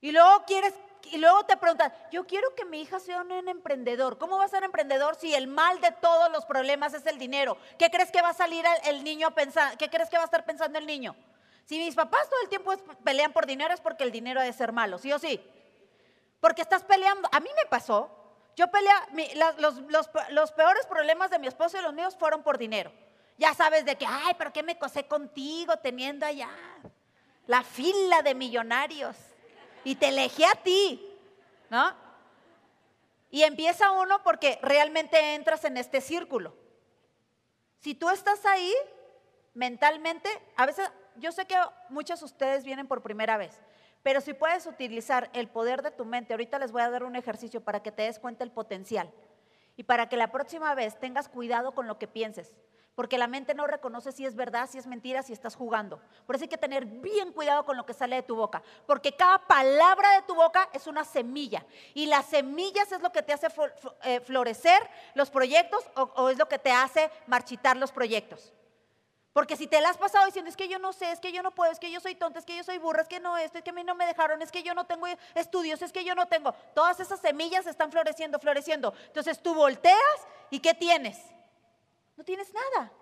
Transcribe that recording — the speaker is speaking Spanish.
Y luego quieres, y luego te preguntas, yo quiero que mi hija sea un emprendedor. ¿Cómo va a ser emprendedor si el mal de todos los problemas es el dinero? ¿Qué crees que va a salir el niño pensando? ¿Qué crees que va a estar pensando el niño? Si mis papás todo el tiempo pelean por dinero es porque el dinero ha de ser malo, ¿sí o sí? Porque estás peleando. A mí me pasó. Yo pelea, los, los peores problemas de mi esposo y los míos fueron por dinero. Ya sabes de que, ay, pero ¿qué me cosé contigo teniendo allá la fila de millonarios? Y te elegí a ti, ¿no? Y empieza uno porque realmente entras en este círculo. Si tú estás ahí mentalmente, a veces yo sé que muchos de ustedes vienen por primera vez, pero si puedes utilizar el poder de tu mente, ahorita les voy a dar un ejercicio para que te des cuenta el potencial y para que la próxima vez tengas cuidado con lo que pienses porque la mente no reconoce si es verdad, si es mentira, si estás jugando. Por eso hay que tener bien cuidado con lo que sale de tu boca, porque cada palabra de tu boca es una semilla y las semillas es lo que te hace eh, florecer los proyectos o, es lo que te hace marchitar los proyectos. Porque si te la has pasado diciendo, es que yo no sé, es que yo no puedo, es que yo soy tonta, es que yo soy burra, es que no esto, es que a mí no me dejaron, es que yo no tengo estudios, es que yo no tengo. Todas esas semillas están floreciendo, floreciendo. Entonces tú volteas y ¿qué tienes? No tienes nada.